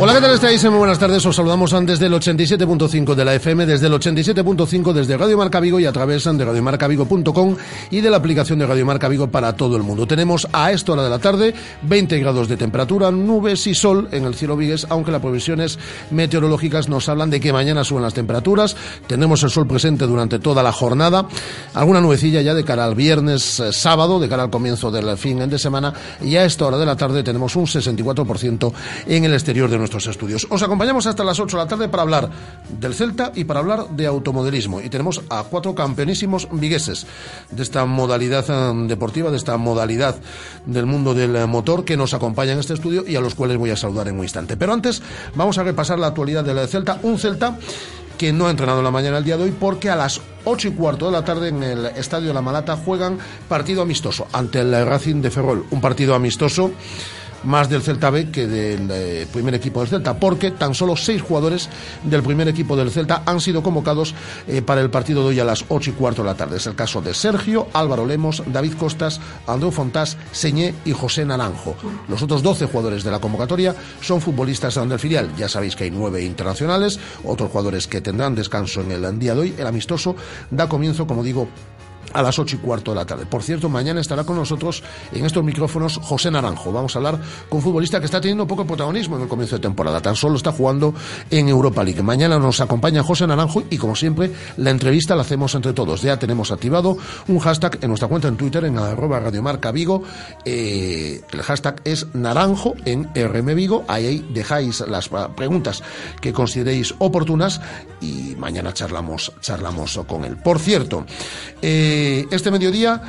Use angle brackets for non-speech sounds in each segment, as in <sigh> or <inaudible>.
Hola, ¿qué tal estáis? Muy buenas tardes. Os saludamos desde el 87.5 de la FM, desde el 87.5 desde Radio Marca Vigo y a través de radiomarcavigo.com y de la aplicación de Radio Marca Vigo para todo el mundo. Tenemos a esta hora de la tarde 20 grados de temperatura, nubes y sol en el cielo vigues, aunque las previsiones meteorológicas nos hablan de que mañana suben las temperaturas. Tenemos el sol presente durante toda la jornada. Alguna nubecilla ya de cara al viernes, eh, sábado, de cara al comienzo del fin de semana. Y a esta hora de la tarde tenemos un 64% en el exterior de nuestro estudios. Os acompañamos hasta las 8 de la tarde para hablar del Celta y para hablar de automodelismo. Y tenemos a cuatro campeonísimos vigueses de esta modalidad eh, deportiva, de esta modalidad del mundo del eh, motor que nos acompañan en este estudio y a los cuales voy a saludar en un instante. Pero antes vamos a repasar la actualidad del Celta. Un Celta que no ha entrenado en la mañana el día de hoy porque a las 8 y cuarto de la tarde en el Estadio La Malata juegan partido amistoso ante el Racing de Ferrol. Un partido amistoso más del Celta B que del eh, primer equipo del Celta, porque tan solo seis jugadores del primer equipo del Celta han sido convocados eh, para el partido de hoy a las ocho y cuarto de la tarde. Es el caso de Sergio, Álvaro Lemos, David Costas, Andreu Fontás, Señé y José Naranjo. Los otros doce jugadores de la convocatoria son futbolistas del filial. Ya sabéis que hay nueve internacionales, otros jugadores que tendrán descanso en el día de hoy. El amistoso da comienzo, como digo, a las ocho y cuarto de la tarde. Por cierto, mañana estará con nosotros en estos micrófonos José Naranjo. Vamos a hablar con un futbolista que está teniendo poco protagonismo en el comienzo de temporada. Tan solo está jugando en Europa League. Mañana nos acompaña José Naranjo y, como siempre, la entrevista la hacemos entre todos. Ya tenemos activado un hashtag en nuestra cuenta en Twitter, en arroba radiomarca Vigo. Eh, el hashtag es Naranjo en RM Vigo. Ahí dejáis las preguntas que consideréis oportunas y mañana charlamos, charlamos con él. Por cierto, eh, este mediodía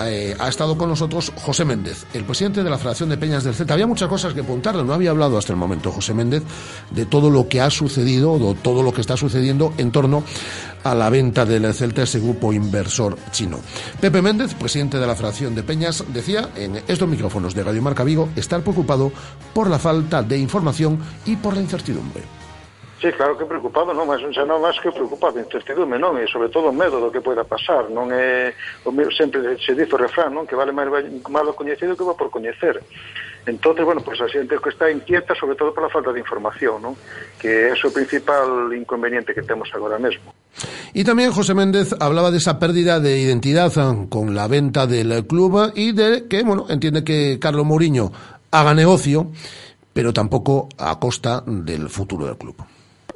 eh, ha estado con nosotros José Méndez, el presidente de la Federación de Peñas del Celta. Había muchas cosas que apuntarle, no había hablado hasta el momento José Méndez de todo lo que ha sucedido, de todo lo que está sucediendo en torno a la venta del Celta, ese grupo inversor chino. Pepe Méndez, presidente de la Federación de Peñas, decía en estos micrófonos de Radio Marca Vigo estar preocupado por la falta de información y por la incertidumbre. Sí, claro que preocupado, non, mas xa non que preocupado, incertidume, non, e sobre todo o medo do que poida pasar, non é o medo, sempre se dice o refrán, non, que vale máis malo coñecido que va por coñecer. Entonces, bueno, pues a xente que está inquieta sobre todo pola falta de información, non? Que é o principal inconveniente que temos agora mesmo. Y también José Méndez hablaba de esa pérdida de identidad ah, con la venta del club y de que, bueno, entiende que Carlos Mourinho haga negocio, pero tampoco a costa del futuro del club.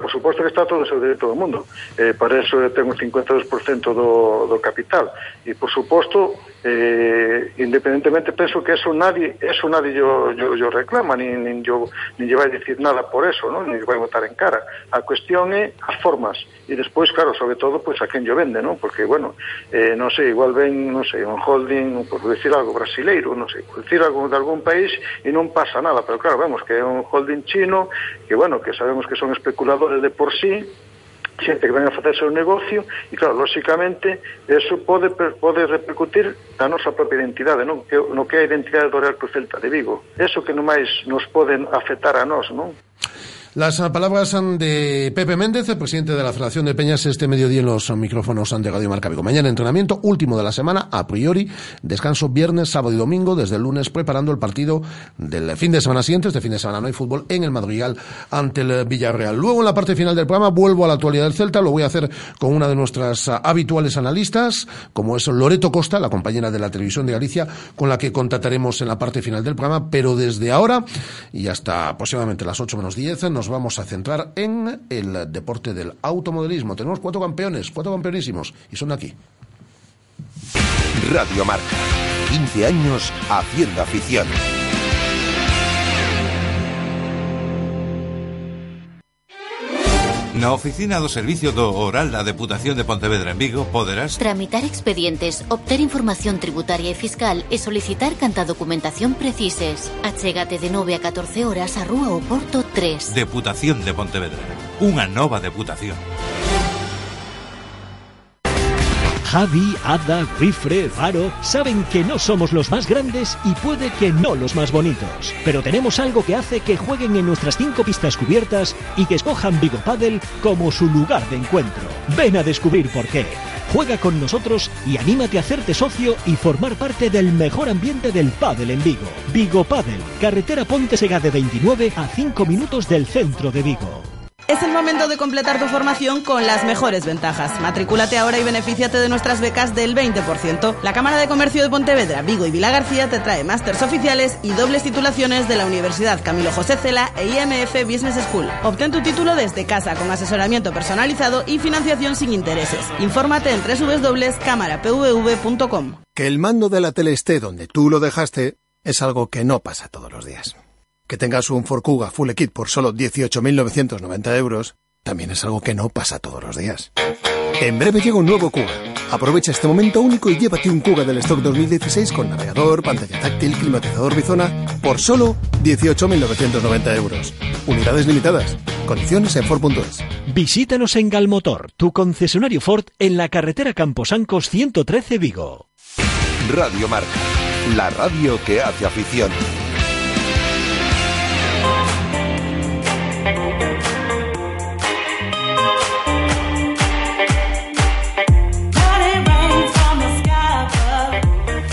Por suposto que está todo o seu dereito do mundo. Eh, para eso ten o 52% do, do capital. E, por suposto, eh, independentemente penso que eso nadie eso nadie yo, yo, yo reclama ni, ni, yo, ni lle vai dicir nada por eso ¿no? ni vai botar en cara a cuestión é as formas e despois claro, sobre todo pues, a quen yo vende ¿no? porque bueno, eh, non sei, igual ven non sei, un holding, por decir algo brasileiro non sei, por decir algo de algún país e non pasa nada, pero claro, vemos que é un holding chino que bueno, que sabemos que son especuladores de por sí xente que ven a facerse un negocio e claro, lóxicamente eso pode pode repercutir na nosa propia identidade, non? Que, no que é a identidade do Real Cruz Celta de Vigo. Eso que non máis nos poden afectar a nós, non? Las palabras de Pepe Méndez, el presidente de la Federación de Peñas, este mediodía en los micrófonos de Radio Marca Vigo. Mañana entrenamiento, último de la semana, a priori, descanso viernes, sábado y domingo, desde el lunes preparando el partido del fin de semana siguiente. Este fin de semana no hay fútbol en el Madrigal ante el Villarreal. Luego, en la parte final del programa, vuelvo a la actualidad del Celta. Lo voy a hacer con una de nuestras habituales analistas, como es Loreto Costa, la compañera de la televisión de Galicia, con la que contactaremos en la parte final del programa. Pero desde ahora y hasta aproximadamente las 8 menos 10, nos vamos a centrar en el deporte del automodelismo. Tenemos cuatro campeones, cuatro campeonísimos, y son aquí. Radio Marca, 15 años haciendo afición. Na oficina do Servicio do Oral da Deputación de Pontevedra en Vigo poderás tramitar expedientes, obter información tributaria e fiscal e solicitar canta documentación precises. Achégate de 9 a 14 horas a Rúa o Porto 3. Deputación de Pontevedra. Unha nova deputación. Javi, Ada, Wifre, Faro saben que no somos los más grandes y puede que no los más bonitos. Pero tenemos algo que hace que jueguen en nuestras cinco pistas cubiertas y que escojan Vigo Paddle como su lugar de encuentro. Ven a descubrir por qué. Juega con nosotros y anímate a hacerte socio y formar parte del mejor ambiente del pádel en Vigo. Vigo Paddle, carretera Ponte Sega de 29 a 5 minutos del centro de Vigo. Es el momento de completar tu formación con las mejores ventajas. Matricúlate ahora y benefíciate de nuestras becas del 20%. La Cámara de Comercio de Pontevedra, Vigo y Vila García te trae másters oficiales y dobles titulaciones de la Universidad Camilo José Cela e IMF Business School. Obtén tu título desde casa con asesoramiento personalizado y financiación sin intereses. Infórmate en www.cámarapvv.com. Que el mando de la tele esté donde tú lo dejaste es algo que no pasa todos los días. Que tengas un Forcuga Full Kit por solo 18.990 euros también es algo que no pasa todos los días. En breve llega un nuevo Kuga. Aprovecha este momento único y llévate un Kuga del stock 2016 con navegador, pantalla táctil, climatizador bizona por solo 18.990 euros. Unidades limitadas. Condiciones en Ford.es. Visítanos en Galmotor, tu concesionario Ford en la carretera Camposancos 113 Vigo. Radio Marca, la radio que hace afición.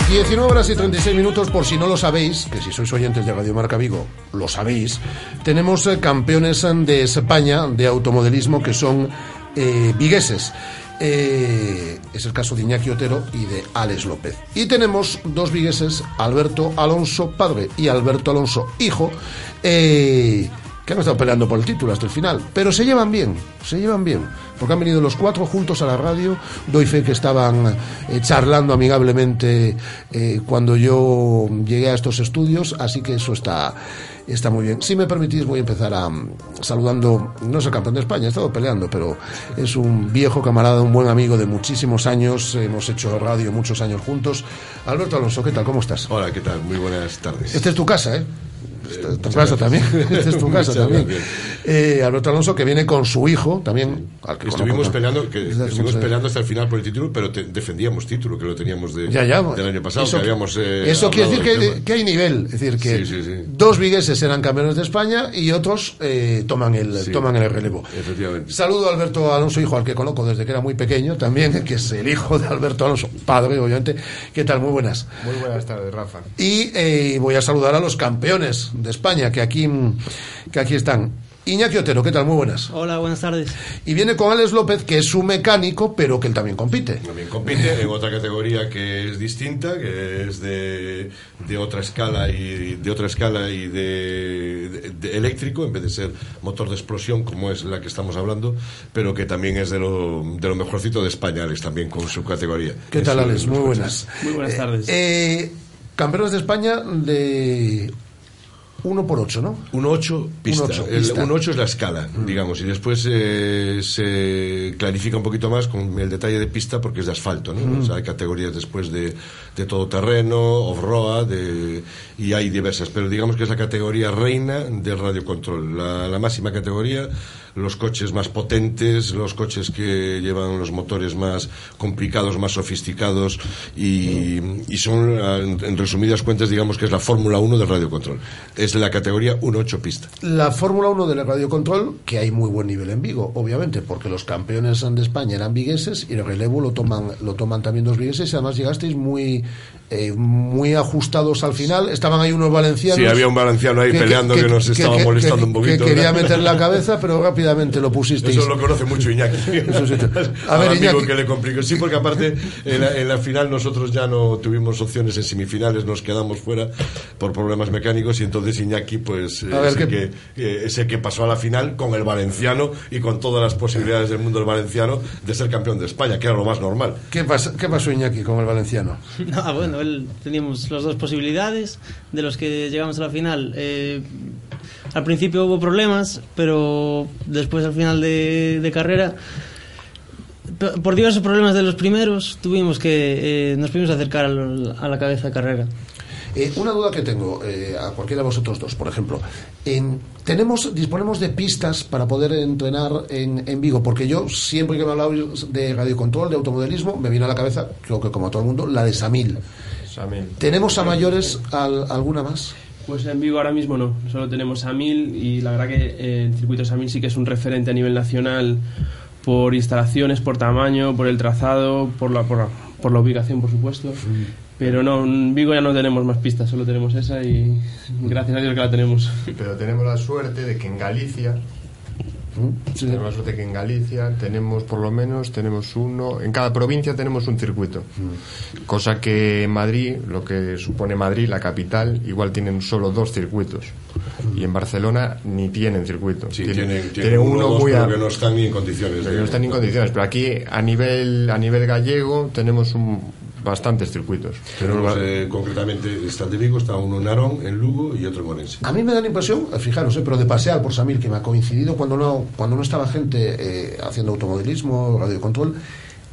19 horas y 36 minutos, por si no lo sabéis, que si sois oyentes de Radio Marca Vigo, lo sabéis, tenemos eh, campeones de España de automodelismo que son eh, vigueses. Eh, es el caso de Iñaki Otero y de Alex López. Y tenemos dos vigueses, Alberto Alonso padre y Alberto Alonso hijo, eh, que han estado peleando por el título hasta el final, pero se llevan bien, se llevan bien, porque han venido los cuatro juntos a la radio, doy fe que estaban eh, charlando amigablemente eh, cuando yo llegué a estos estudios, así que eso está, está muy bien. Si me permitís, voy a empezar a, saludando, no es el campeón de España, he estado peleando, pero es un viejo camarada, un buen amigo de muchísimos años, hemos hecho radio muchos años juntos. Alberto Alonso, ¿qué tal? ¿Cómo estás? Hola, ¿qué tal? Muy buenas tardes. Esta es tu casa, ¿eh? Esta es tu casa también. <laughs> Esta es tu casa también. Eh, Alberto Alonso, que viene con su hijo también. al que Estuvimos conozco- peleando, que estuvimos mucho- peleando hasta el final por el título, pero te- defendíamos título, que lo teníamos de, Ya, ya. del año pasado, Eso, que habíamos eh, eso quiere decir que, hay nivel. Es decir, que Sí, sí, sí. dos vigueses eran campeones de España y otros eh, toman, el, Sí. toman el relevo. Efectivamente. Saludo a Alberto Alonso, hijo al que conozco desde que era muy pequeño también, que es el hijo de Alberto Alonso, padre, obviamente. ¿Qué tal? Muy buenas. Muy buenas tardes, Rafa. Y eh, voy a saludar a los campeones de España que aquí, que aquí están. Iñaki Otero, ¿qué tal? Muy buenas. Hola, buenas tardes. Y viene con Alex López, que es un mecánico, pero que él también compite. También compite en otra categoría que es distinta, que es de, de otra escala y de otra escala y de, de- de eléctrico en vez de ser motor de explosión como es la que estamos hablando, pero que también es de lo, de lo mejorcito de España, Alex, también con su categoría. ¿Qué tal, Alex? Muy buenas. Muy buenas tardes. Eh, campeones de España de 1 por 8, ¿no? Un 8 pista. Un ocho, El- pista. un 8 es la escala, digamos, y después eh, se clarifica un poquito más con el detalle de pista porque es de asfalto, ¿no? O sea, hay categorías después de, de todoterreno, off-road, y hay diversas, pero digamos que es la categoría reina del radiocontrol, la, la máxima categoría, los coches más potentes, los coches que llevan los motores más complicados, más sofisticados, y, y son, en, en resumidas cuentas, digamos que es la Fórmula 1 del radiocontrol. Es la categoría 1-8 pista. La Fórmula 1 del radiocontrol, que hay muy buen nivel en Vigo, obviamente, porque los campeones de España eran vigueses y el relevo lo toman, lo toman también dos vigueses y además llegasteis muy, eh, muy ajustados al final. Estaban ahí unos valencianos. Sí, había un valenciano ahí peleando que nos estaba molestando un poquito. Que quería meter la cabeza, pero rápidamente lo pusisteis. Eso lo conoce mucho Iñaki. <laughs> Eso sí. A ver, Iñaki. que le complicó. Sí, porque aparte en la, en la final nosotros ya no tuvimos opciones en semifinales, nos quedamos fuera por problemas mecánicos y entonces Iñaki pues eh, ver, es, el ¿qué- que, eh, es el que pasó a la final con el valenciano y con todas las posibilidades del mundo del valenciano de ser campeón de España, que era lo más normal. ¿Qué, pasa, ¿Qué pasó, Iñaki, con el valenciano? <laughs> No, bueno, él, teníamos las dos posibilidades de los que llegamos a la final. Eh, al principio hubo problemas, pero después al final de, de carrera, por diversos problemas de los primeros, tuvimos que eh, nos pudimos acercar al- a la cabeza de carrera. Eh, una duda que tengo eh, a cualquiera de vosotros dos, por ejemplo. En, tenemos, disponemos de pistas para poder entrenar en, en Vigo, porque yo siempre que me hablado de radiocontrol, de automodelismo, me viene a la cabeza, creo que como a todo el mundo, la de Samil. Samil. ¿Tenemos a mayores al- alguna más? Pues en Vigo ahora mismo no, solo tenemos a Mil y la verdad que eh, el circuito Samil sí que es un referente a nivel nacional por instalaciones, por tamaño, por el trazado, por la, por la, por la ubicación, por supuesto. Pero no, en Vigo ya no tenemos más pistas, solo tenemos esa y gracias a Dios que la tenemos. Pero tenemos la suerte de que en Galicia tenemos suerte que en Galicia tenemos por lo menos tenemos uno. En cada provincia tenemos un circuito. Cosa que en Madrid lo que supone Madrid la capital igual tienen solo dos circuitos. Y en Barcelona ni tienen circuito. Sí, tienen, tienen, tienen uno, o dos, muy a- no están ni en condiciones. pero de- no están en condiciones. pero aquí a nivel a nivel gallego tenemos un- bastantes circuitos Tenemos, eh, concretamente, está de Vigo, está uno en Narón, en Lugo y otro en Orense. A mí me da la impresión, eh, fijaros, eh, pero de pasear por Samil, que me ha coincidido cuando no, cuando no estaba gente eh, haciendo automodelismo, radiocontrol,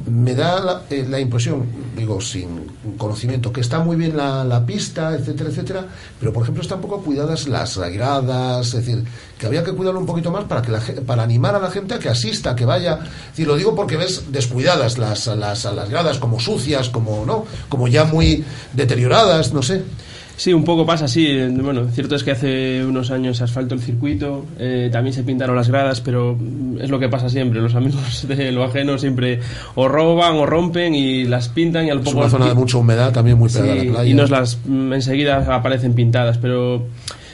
me da la, eh, la impresión, digo, sin conocimiento, que está muy bien la, la pista, etcétera, etcétera, pero por ejemplo están poco cuidadas las gradas, es decir, que había que cuidarlo un poquito más para que la, para animar a la gente a que asista, que vaya. Es decir, lo digo porque ves descuidadas las, las, las gradas, como sucias, como no, como ya muy deterioradas, no sé. Sí, un poco pasa así. Bueno, cierto es que hace unos años se asfaltó el circuito, eh, también se pintaron las gradas, pero es lo que pasa siempre. Los amigos <laughs> de lo ajeno siempre o roban o rompen y las pintan y al Es poco una zona de mucha humedad, también muy pegada Sí, a la playa. y nos las mm, enseguida aparecen pintadas, pero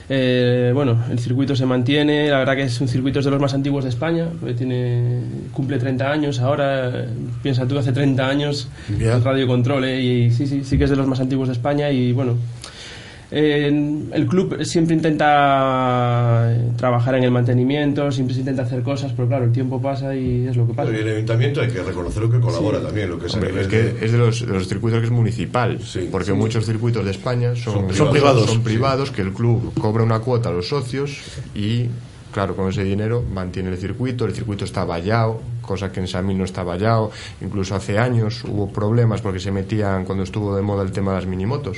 eh, bueno, el circuito se mantiene. La verdad que es un circuito es de los más antiguos de España, tiene cumple 30 años. Ahora piensa tú hace 30 años el radio control eh, y sí, sí, sí que es de los más antiguos de España y bueno. Eh, el club siempre intenta eh, trabajar en el mantenimiento, siempre se intenta hacer cosas, pero claro, el tiempo pasa y es lo que pasa. Pero y el ayuntamiento hay que reconocer lo que colabora Sí. también, lo que es a Hombre, nivel es que de- es de los, de los circuitos que es municipal, porque sí. muchos circuitos de España son, Son privados. son privados, que el club cobra una cuota a los socios y, claro, con ese dinero mantiene el circuito, el circuito está vallado, cosa que en Samil no está vallado, incluso hace años hubo problemas porque se metían, cuando estuvo de moda el tema de las minimotos,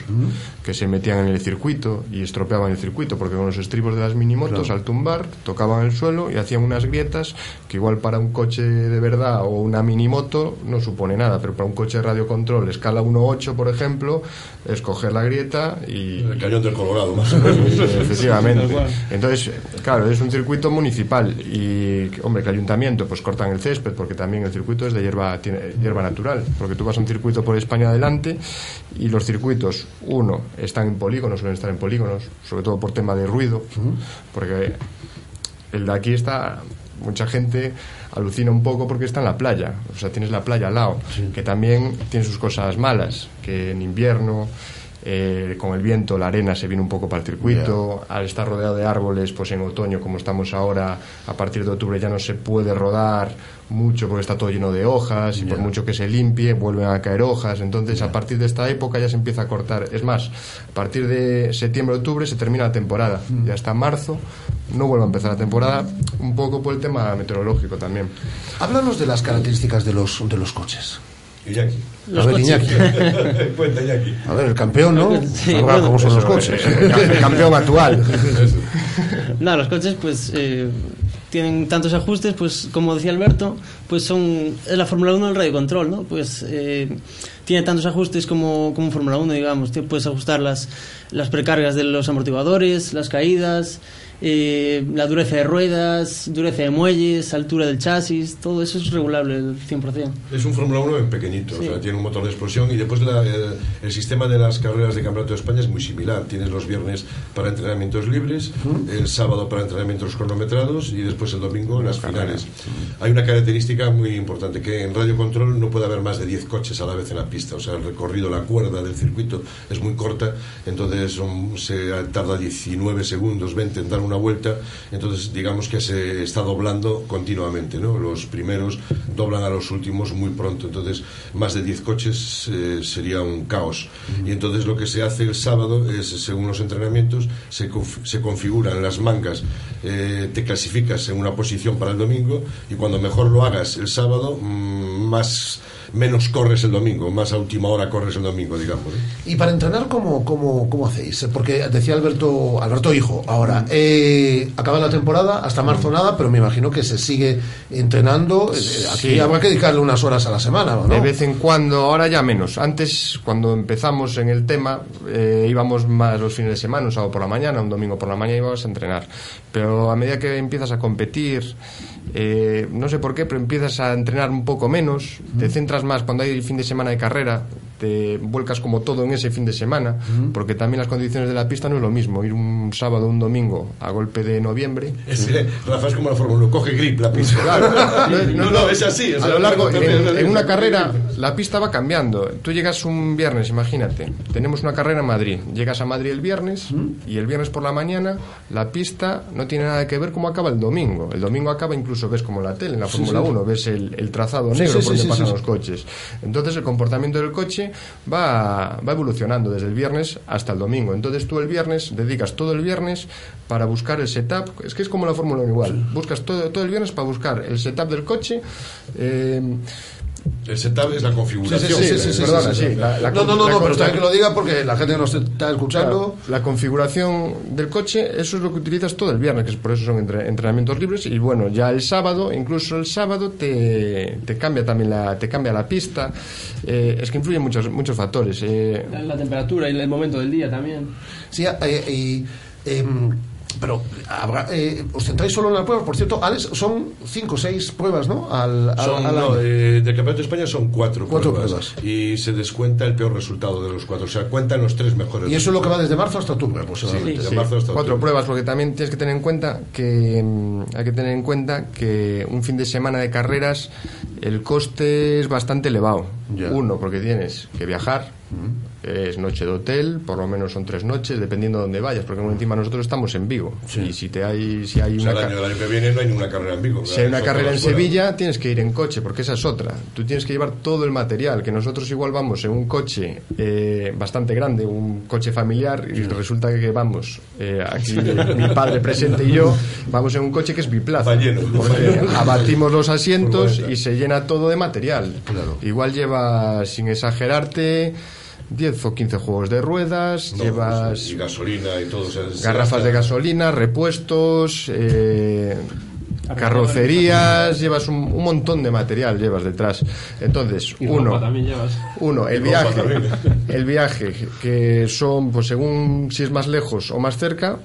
que se metían en el circuito y estropeaban el circuito, porque con los estribos de las minimotos Claro. al tumbar tocaban el suelo y hacían unas grietas que igual para un coche de verdad o una minimoto no supone nada, pero para un coche de radiocontrol escala 1.8 por ejemplo, es coger la grieta y... El cañón del Colorado, más o menos. Efectivamente. Entonces, claro, es un circuito municipal y, hombre, que el ayuntamiento pues cortan el césped porque también el circuito es de hierba, tiene hierba natural, porque tú vas a un circuito por España adelante y los circuitos, uno, están en polígonos, suelen estar en polígonos, sobre todo por tema de ruido, porque el de aquí está mucha gente alucina un poco porque está en la playa o sea tienes la playa al lado que también tiene sus cosas malas que en invierno eh, con el viento la arena se viene un poco para el circuito al estar rodeado de árboles pues en otoño como estamos ahora a partir de octubre ya no se puede rodar mucho porque está todo lleno de hojas y por mucho que se limpie vuelven a caer hojas entonces a partir de esta época ya se empieza a cortar es más a partir de septiembre octubre se termina la temporada y hasta marzo no vuelve a empezar la temporada un poco por el tema meteorológico también Háblanos de las características de los, de los coches. Iñaki. A ver, Iñaki. <laughs> Cuenta, Iñaki. A ver, el campeón, ¿no? Sí, bueno, cómo son los coches. el ca- el campeón actual. Nada, los coches pues eh, tienen tantos ajustes, pues como decía Alberto, pues son la Fórmula 1 del radio control, ¿no? Pues eh, tiene tantos ajustes como, como Fórmula 1, digamos. Puedes ajustar las, las precargas de los amortiguadores, las caídas, eh, la dureza de ruedas, dureza de muelles, altura del chasis, todo eso es regulable al 100%. Es un Fórmula 1 en pequeñito, Sí. o sea, tiene un motor de explosión y después la- el, el sistema de las carreras de Campeonato de España es muy similar. Tienes los viernes para entrenamientos libres, el sábado para entrenamientos cronometrados y después el domingo las finales. Hay una característica muy importante, que en radio control no puede haber más de 10 coches a la vez en la pista, o sea, el recorrido, la cuerda del circuito es muy corta, entonces son- se tarda 19 segundos, 20 en dar una vuelta, entonces digamos que se está doblando continuamente, ¿no? Los primeros doblan a los últimos muy pronto, entonces más de 10 coches eh, sería un caos. Y entonces lo que se hace el sábado es, según los entrenamientos, se, conf- se configuran las mangas, eh, te clasificas en una posición para el domingo y cuando mejor lo hagas el sábado, mm, más menos corres el domingo, más a última hora corres el domingo, digamos. ¿eh? Y para entrenar, ¿cómo, cómo, cómo hacéis? Porque decía Alberto, Alberto Hijo, ahora, eh, acaba la temporada, hasta marzo nada, pero me imagino que se sigue entrenando. Eh, Aquí Sí. habrá que dedicarle unas horas a la semana, ¿no? De vez en cuando, ahora ya menos. Antes, cuando empezamos en el tema, eh, íbamos más los fines de semana, un sábado por la mañana, un domingo por la mañana íbamos a entrenar. Pero a medida que empiezas a competir, eh, no sé por qué, pero empiezas a entrenar un poco menos, te centras más cuando hay fin de semana de carrera, te vuelcas como todo en ese fin de semana, porque también las condiciones de la pista no es lo mismo, ir un sábado o un domingo a golpe de noviembre. Ese, Rafa, es como la Fórmula 1, coge grip la pista. Claro, <laughs> no, no, es así. o a lo largo, es en, en una carrera, la pista va cambiando. Tú llegas un viernes, imagínate, tenemos una carrera en Madrid. Llegas a Madrid el viernes y el viernes por la mañana la pista no tiene nada que ver cómo acaba el domingo. El domingo acaba incluso, ves como la tele, en la Sí, Fórmula sí. 1, ves el, el trazado Sí, negro sí, por sí, donde sí, pasan sí, los sí. coches. Entonces el comportamiento del coche va, va evolucionando desde el viernes hasta el domingo. Entonces tú el viernes dedicas todo el viernes para buscar el setup. Es que es como la Fórmula 1 igual. Buscas todo, todo el viernes para buscar el setup del coche. eh, El setup es la configuración. Sí, sí, sí, sí, Perdona, sí, sí. La- la- no, no, no, la- no, pero está bien que lo diga porque la gente que nos está escuchando. Claro, la configuración del coche, eso es lo que utilizas todo el viernes, que es por eso son entre- entrenamientos libres. Y bueno, ya el sábado, incluso el sábado te, te cambia también la, te cambia la pista. Eh, es que influyen muchos, muchos factores. eh, La, la temperatura y el momento del día también. Sí, eh, y, em, pero habrá, eh, os centráis solo en las pruebas. Por cierto, Alex, son cinco o seis pruebas, ¿no? Al, al- Son, al no, eh, del Campeonato de España son cuatro, Cuatro pruebas, Y se descuenta el peor resultado de los cuatro. O sea, cuentan los tres mejores. y eso es lo que va desde marzo hasta octubre, aproximadamente. Sí, de marzo hasta cuatro octubre. pruebas, porque también tienes que tener en cuenta que mm, hay que tener en cuenta que un fin de semana de carreras el coste es bastante elevado. Uno, porque tienes que viajar, es noche de hotel, por lo menos son tres noches, dependiendo de dónde vayas, porque encima nosotros estamos en Vigo. Y si te hay, si hay O sea, una el año, el año que viene no hay ninguna carrera en Vigo. si hay una carrera en fuera. Sevilla, tienes que ir en coche, porque esa es otra. Tú tienes que llevar todo el material, que nosotros igual vamos en un coche eh, bastante grande, un coche familiar, y resulta que vamos, eh, aquí mi padre presente y yo, vamos en un coche que es biplaza. Va lleno. Porque abatimos los asientos y se llena todo de material. Igual lleva, sin exagerarte, 10 o 15 juegos de ruedas, No, llevas y gasolina y todo. o sea, se garrafas de gasolina, repuestos, eh, carrocerías, llevas un, un montón de material llevas detrás. Entonces, Y uno, ropa también llevas. uno, el viaje, el viaje que son, pues según si es más lejos o más cerca.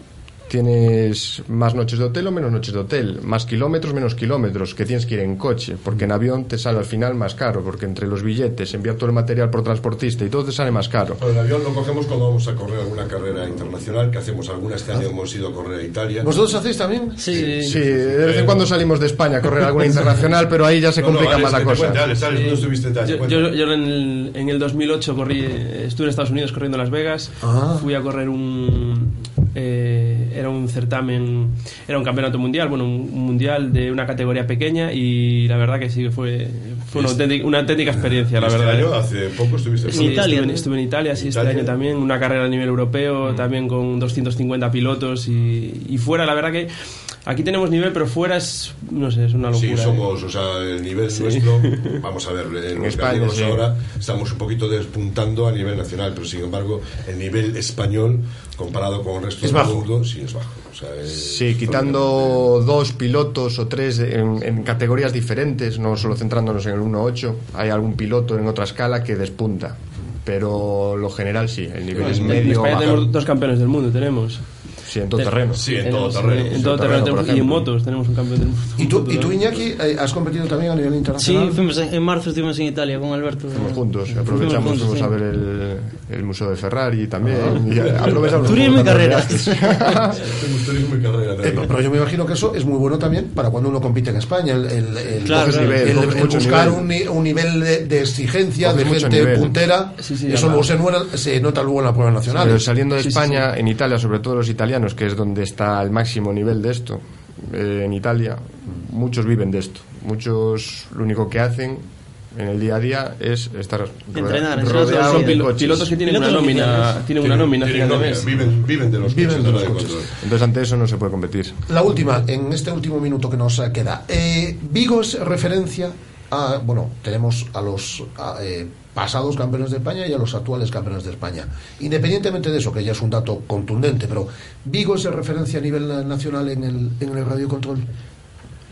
Tienes más noches de hotel o menos noches de hotel, más kilómetros, menos kilómetros, que tienes que ir en coche, porque en avión te sale al final más caro, porque entre los billetes, enviar todo el material por transportista y todo te sale más caro. El avión lo cogemos cuando vamos a correr alguna carrera internacional, que hacemos alguna. Este año hemos ido a correr a Italia. ¿Vosotros hacéis también? Sí, Sí, de vez en cuando salimos de España a correr alguna <laughs> internacional, pero ahí ya se No, no, complica Alex, más la cosa. Yo, Cuenta. yo- yo en, el, en el 2008 corrí, estuve en Estados Unidos corriendo en Las Vegas. Ah. Fui a correr un. Eh, era un certamen, era un campeonato mundial, bueno, un, un mundial de una categoría pequeña y la verdad que sí que fue, fue una, Este- auténtica, una auténtica experiencia, la este verdad. año, eh. hace poco estuviste Sí, por- Estuve, en- estuve en Italia, sí, este Italia. año también, una carrera a nivel europeo, también con 250 pilotos y, y fuera, la verdad que aquí tenemos nivel, pero fuera es, no sé, es una locura. Sí, eh. somos, o sea, el nivel Sí. nuestro, vamos a ver, en los España, sí. ahora estamos un poquito despuntando a nivel nacional, pero sin embargo, el nivel español, comparado con el resto Es del bajo. mundo, sí es bajo. O sea, es- Sí, quitando dos pilotos o tres en, en categorías diferentes, no solo centrándonos en el 1-8, hay algún piloto en otra escala que despunta. Pero lo general sí, el nivel es En medio España bajo. tenemos dos campeones del mundo, tenemos. Sí, en todo terreno. Sí, en Tenemos, todo terreno. En Sí, todo en terreno, terreno, tenemos- y en motos tenemos un campeón del mundo. ¿Y tú, Motos, y tú. Iñaki, eh, has competido también a nivel Sí, internacional? fuimos en, en marzo estuvimos en Italia con Alberto. Fuimos juntos, aprovechamos, juntos, fuimos sí. a ver el, el Museo de Ferrari también. y aprovechamos Turismo y carreras. Tenemos turismo y Eh, pero yo me imagino que eso es muy bueno también para cuando uno compite en España. El, el- el- Claro, nivel, buscar nivel. un, un nivel de, de exigencia, Coges de gente nivel. puntera. Sí, sí, eso luego se, nota luego en la prueba nacional. Pero saliendo de Sí, sí, España, en Italia, sobre todo los italianos, que es donde está el máximo nivel de esto, eh, en Italia, muchos viven de esto. Muchos lo único que hacen en el día a día es estar Entrenar, es Son coches. pilotos que tienen una Pilotos nómina, oficiales. tienen una nómina a Tienen final de nómina, mes. Viven, viven de los Viven coches, de los. Entonces, ante eso no se puede competir. La última, en este último minuto que nos queda. Eh, ¿Vigo es referencia a, bueno, tenemos a los eh, pasados campeones de España y a los actuales campeones de España. Independientemente de eso, que ya es un dato contundente, pero ¿Vigo es referencia a nivel nacional en el, en el radiocontrol?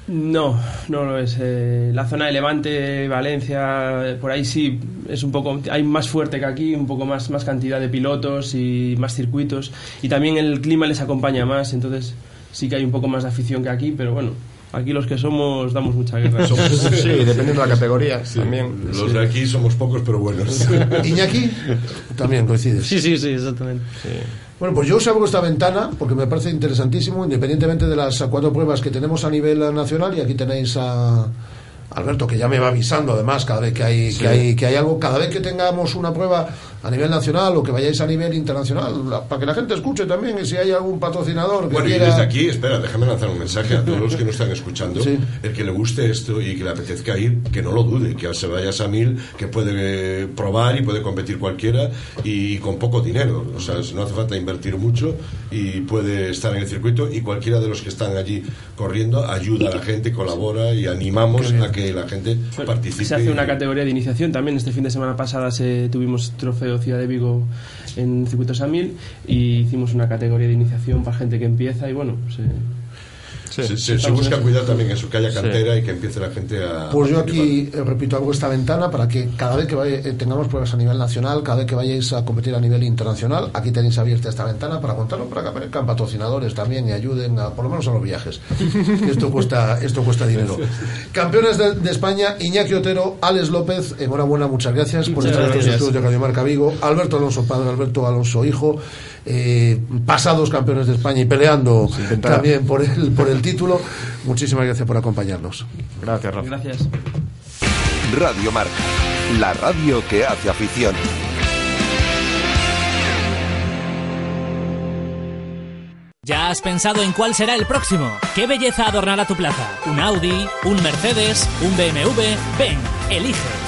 No, no lo es. Eh, la zona de Levante, Valencia, por ahí sí es un poco, hay más fuerte que aquí, un poco más, más cantidad de pilotos y más circuitos. Y también el clima les acompaña más, entonces sí que hay un poco más de afición que aquí, pero bueno, Aquí los que somos damos mucha guerra. <laughs> sí, dependiendo de la categoría. También. Los de aquí somos pocos, pero buenos. <laughs> Iñaki, también coincides. Sí, sí, sí, exactamente. Bueno, pues yo os abro esta ventana porque me parece interesantísimo, independientemente de las cuatro pruebas que tenemos a nivel nacional, y aquí tenéis a Alberto, que ya me va avisando además cada vez que hay, que hay, que hay algo, cada vez que tengamos una prueba a nivel nacional o que vayáis a nivel internacional, para que la gente escuche también y si hay algún patrocinador que bueno, quiera... y desde aquí, espera, déjame lanzar un mensaje a todos los que nos están escuchando, el que le guste esto y que le apetezca ir, que no lo dude, que se vaya a Mil, que puede probar y puede competir cualquiera y con poco dinero, o sea, no hace falta invertir mucho y puede estar en el circuito y cualquiera de los que están allí corriendo ayuda a la gente, colabora y animamos a que la gente participe. Se hace una categoría de iniciación también, este fin de semana pasada se, tuvimos trofeo Ciudad de Vigo en circuitos a mil y hicimos una categoría de iniciación para gente que empieza y bueno, pues, eh, se, busca cuidar también eso, que haya cantera y que empiece la gente a. Pues yo aquí eh, repito, hago esta ventana para que cada vez que eh, tengamos pruebas a nivel nacional, cada vez que vayáis a competir a nivel internacional, aquí tenéis abierta esta ventana para contarlo, para que aparezcan patrocinadores también y ayuden a, por lo menos a los viajes. <laughs> esto cuesta, esto cuesta dinero. Campeones de, España, Iñaki Otero, Alex López, enhorabuena, muchas gracias por estar en los estudios de Radio Marca Vigo, Alberto Alonso padre, Alberto Alonso hijo, eh, pasados campeones de España y peleando también por el, por el título. Muchísimas gracias por acompañarnos. Gracias, Rafa. Gracias. Radio Marca, la radio que hace afición. ¿Ya has pensado en cuál será el próximo? ¿Qué belleza adornará tu plaza? ¿Un Audi? ¿Un Mercedes? ¿Un BMW? Ven, elige.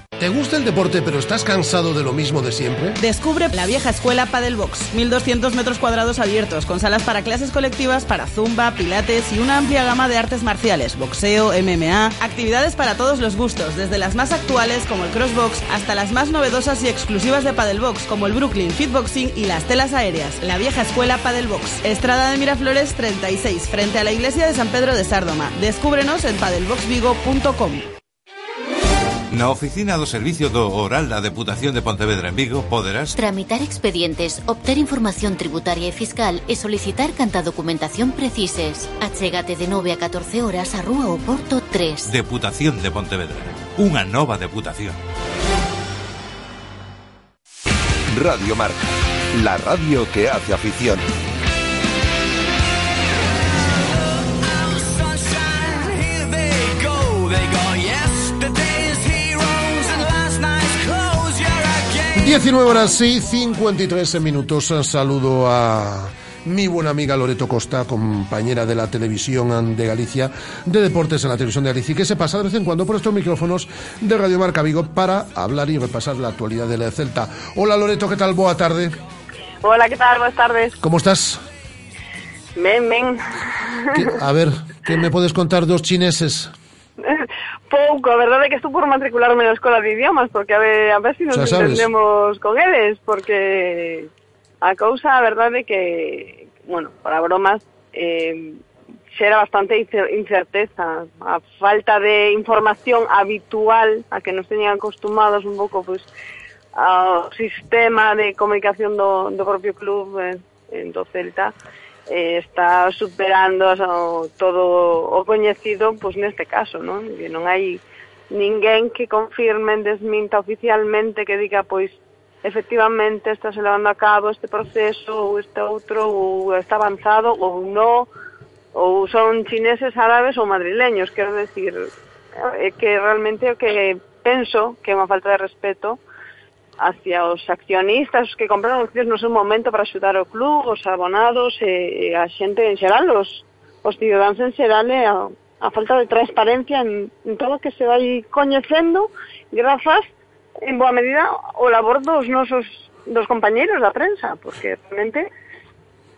¿Te gusta el deporte pero estás cansado de lo mismo de siempre? Descubre la vieja escuela Padel Box. 1200 metros cuadrados abiertos, con salas para clases colectivas, para zumba, pilates y una amplia gama de artes marciales, boxeo, MMA, actividades para todos los gustos, desde las más actuales como el crossbox hasta las más novedosas y exclusivas de Padel Box como el Brooklyn Fitboxing y las telas aéreas. La vieja escuela Padel Box. Estrada de Miraflores 36, frente a la iglesia de San Pedro de Sárdoma. Descúbrenos en padelboxvigo.com. Na oficina do Servicio do Oral da Deputación de Pontevedra en Vigo poderás Tramitar expedientes, obter información tributaria e fiscal e solicitar canta documentación precises. Achégate de 9 a 14 horas a Rúa Oporto 3. Deputación de Pontevedra. Unha nova deputación. Radio Marca, la radio que hace afición. 19 horas y 53 minutos. Saludo a mi buena amiga Loreto Costa, compañera de la televisión de Galicia, de deportes en la televisión de Galicia, que se pasa de vez en cuando por estos micrófonos de Radio Marca Vigo para hablar y repasar la actualidad de la Celta. Hola Loreto, ¿qué tal? Boa tarde. Hola, ¿qué tal? Buenas tardes. ¿Cómo estás? Men, men. A ver, ¿qué me puedes contar dos chineses? pouco, a verdade é que estou por matricularme na escola de idiomas, porque a ver, a ver se si nos Xa sabes. entendemos con eles, porque a cousa, a verdade é que, bueno, para bromas, eh, xera bastante incerteza. A falta de información habitual a que nos teñan acostumados un pouco, pois, ao sistema de comunicación do, do propio club eh, en do Celta, eh, está superando o, todo o coñecido pois neste caso, non? Que non hai ninguén que confirme en desminta oficialmente que diga pois efectivamente está se levando a cabo este proceso ou este outro ou está avanzado ou non ou son chineses, árabes ou madrileños, quero decir, é que realmente o que penso que é unha falta de respeto hacia os accionistas os que compraron accións no seu momento para axudar o club, os abonados e, e a xente en xeral, os, os cidadáns en xeral e a, a falta de transparencia en, en todo o que se vai coñecendo grazas en boa medida o labor dos nosos dos compañeros da prensa, porque realmente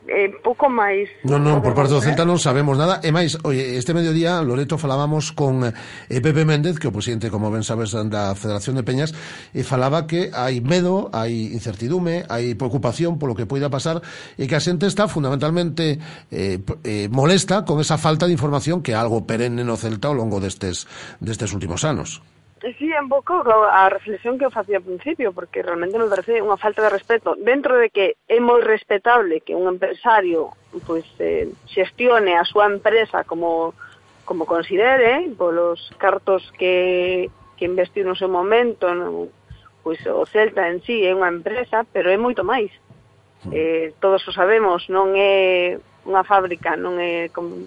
eh, pouco máis. Non, non, por parte do Celta non sabemos nada. E máis, oye, este mediodía, Loreto, falábamos con eh, Pepe Méndez Que o presidente, como ben sabes, da Federación de Peñas E falaba que hai medo, hai incertidume Hai preocupación polo que poida pasar E que a xente está fundamentalmente eh, eh, molesta con esa falta de información Que é algo perenne no Celta ao longo destes, destes últimos anos. Sí, un pouco a reflexión que eu facía ao principio, porque realmente me parece unha falta de respeto. Dentro de que é moi respetable que un empresario pois, eh, xestione a súa empresa como, como considere, polos cartos que, que investiu no seu momento, no, pois o Celta en sí é unha empresa, pero é moito máis. Eh, todos o sabemos, non é unha fábrica, non é como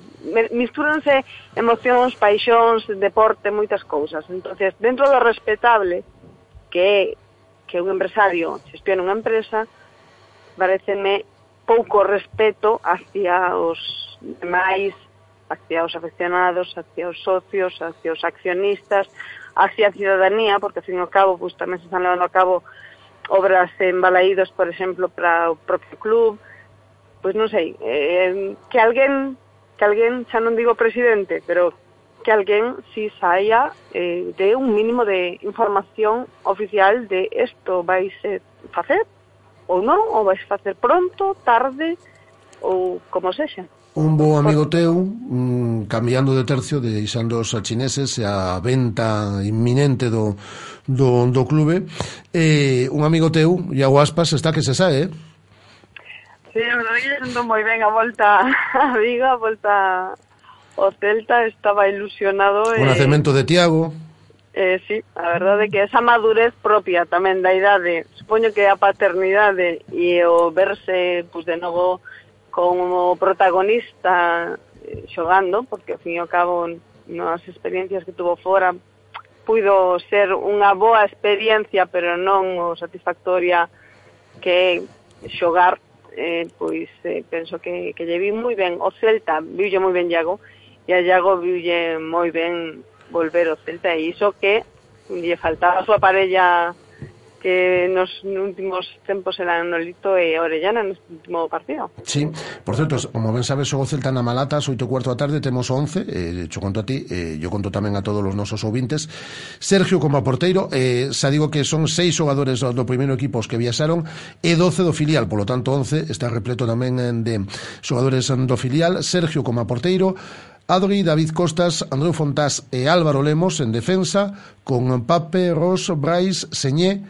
mistúranse emocións, paixóns, deporte, moitas cousas. Entonces, dentro do respetable que é que un empresario xestiona unha empresa, pareceme pouco respeto hacia os demais, hacia os afeccionados, hacia os socios, hacia os accionistas, hacia a ciudadanía, porque ao fin e ao cabo pues, tamén se están levando a cabo obras en balaídos, por exemplo, para o propio club, pois non sei, eh, que alguén, que alguén, xa non digo presidente, pero que alguén si saia eh, de un mínimo de información oficial de isto vais eh, facer ou non, ou vais facer pronto, tarde, ou como sexa. Un bo amigo teu, mm, cambiando de tercio, deixando os chineses e a venta inminente do, do, do clube, eh, un amigo teu, Iago Aspas, está que se sae, eh? Sí, os Reyes andou moi ben a <laughs> volta a Viga, a volta o Celta, estaba ilusionado. O eh. nacemento de Tiago. Eh, sí, a verdade é que esa madurez propia tamén da idade, supoño que a paternidade e o verse pues, de novo como protagonista eh, xogando, porque ao fin e ao cabo nas experiencias que tuvo fora puido ser unha boa experiencia, pero non o satisfactoria que xogar eh, pois eh, penso que, que lle vi moi ben. O Celta, viulle moi ben Iago e a Iago viulle moi ben volver o Celta e iso que lle faltaba a súa parella que nos últimos tempos eran Nolito e Orellana no último partido. Sí, por certo, como ben sabes, o Celta na Malata, xoito cuarto da tarde, temos 11, eh, xo conto a ti, eh, yo conto tamén a todos os nosos ouvintes. Sergio como porteiro, eh, xa digo que son seis xogadores do primeiro equipo os que viaxaron e 12 do filial, polo tanto 11 está repleto tamén eh, de xogadores mm, do filial. Sergio como porteiro, Adri, David Costas, Andreu Fontás e Álvaro Lemos en defensa, con Pape, Ros, Brais, Señé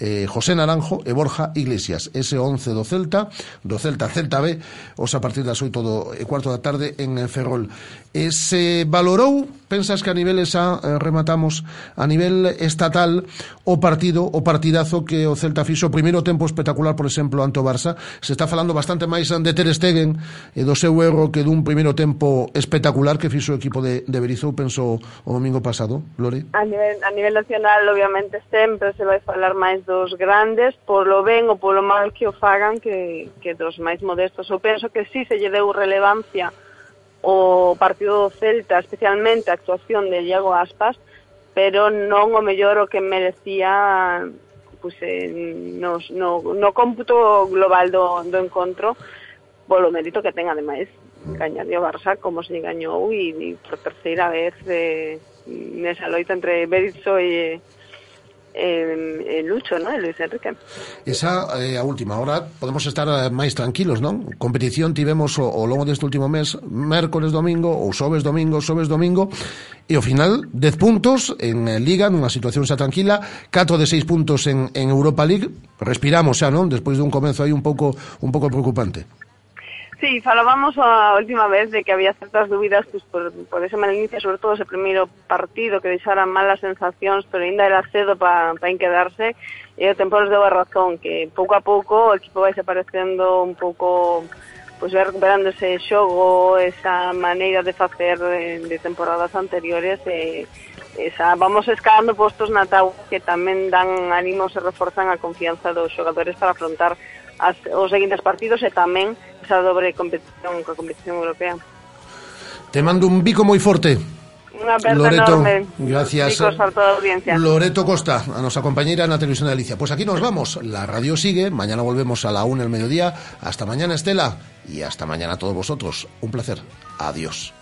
eh, José Naranjo e Borja Iglesias. Ese 11 do Celta, do Celta Celta B, os a partir das 8 do e cuarto da tarde en Ferrol. E se valorou, pensas que a nivel esa eh, rematamos, a nivel estatal, o partido, o partidazo que o Celta fixo, o primeiro tempo espectacular, por exemplo, ante o Barça, se está falando bastante máis de Ter Stegen e do seu erro que dun primeiro tempo espectacular que fixo o equipo de, de Berizou, penso o domingo pasado, Lore? A nivel, a nivel nacional, obviamente, sempre se vai falar máis dos grandes polo ben ou polo mal que o fagan que, que dos máis modestos. Eu penso que sí se lle deu relevancia o partido do Celta, especialmente a actuación de Iago Aspas, pero non o mellor o que merecía pues, en, no, no, no cómputo global do, do encontro polo mérito que ten ademais gañar o Barça como se gañou e, e por terceira vez eh, nesa loita entre Berizzo e, eh, Lucho, ¿no? Luis Enrique. Esa, eh, a última hora, podemos estar eh, máis tranquilos, non? Competición tivemos o, o longo deste último mes, mércores, domingo, ou xoves, domingo, xoves, domingo, e ao final, 10 puntos en eh, Liga, nunha situación xa tranquila, 4 de 6 puntos en, en Europa League, respiramos xa, non? Despois dun comezo aí un pouco un pouco preocupante. Sí, falábamos a última vez de que había certas dúbidas pues, por, por ese mal inicio, sobre todo ese primeiro partido que deixara malas sensacións, pero ainda era cedo para pa quedarse, e o Temporos deu a razón, que pouco a pouco o equipo vai aparecendo un pouco pues, vai recuperando ese xogo, esa maneira de facer eh, de temporadas anteriores e, esa, vamos escalando postos na tau que tamén dan ánimos e reforzan a confianza dos xogadores para afrontar as, os seguintes partidos e tamén esa dobre competición coa competición europea. Te mando un bico muy fuerte. Una Loreto, enorme. gracias. Bicos a toda audiencia. Loreto Costa, a nuestra compañera en la televisión de Alicia. Pues aquí nos vamos. La radio sigue. Mañana volvemos a la una del mediodía. Hasta mañana, Estela. Y hasta mañana a todos vosotros. Un placer. Adiós.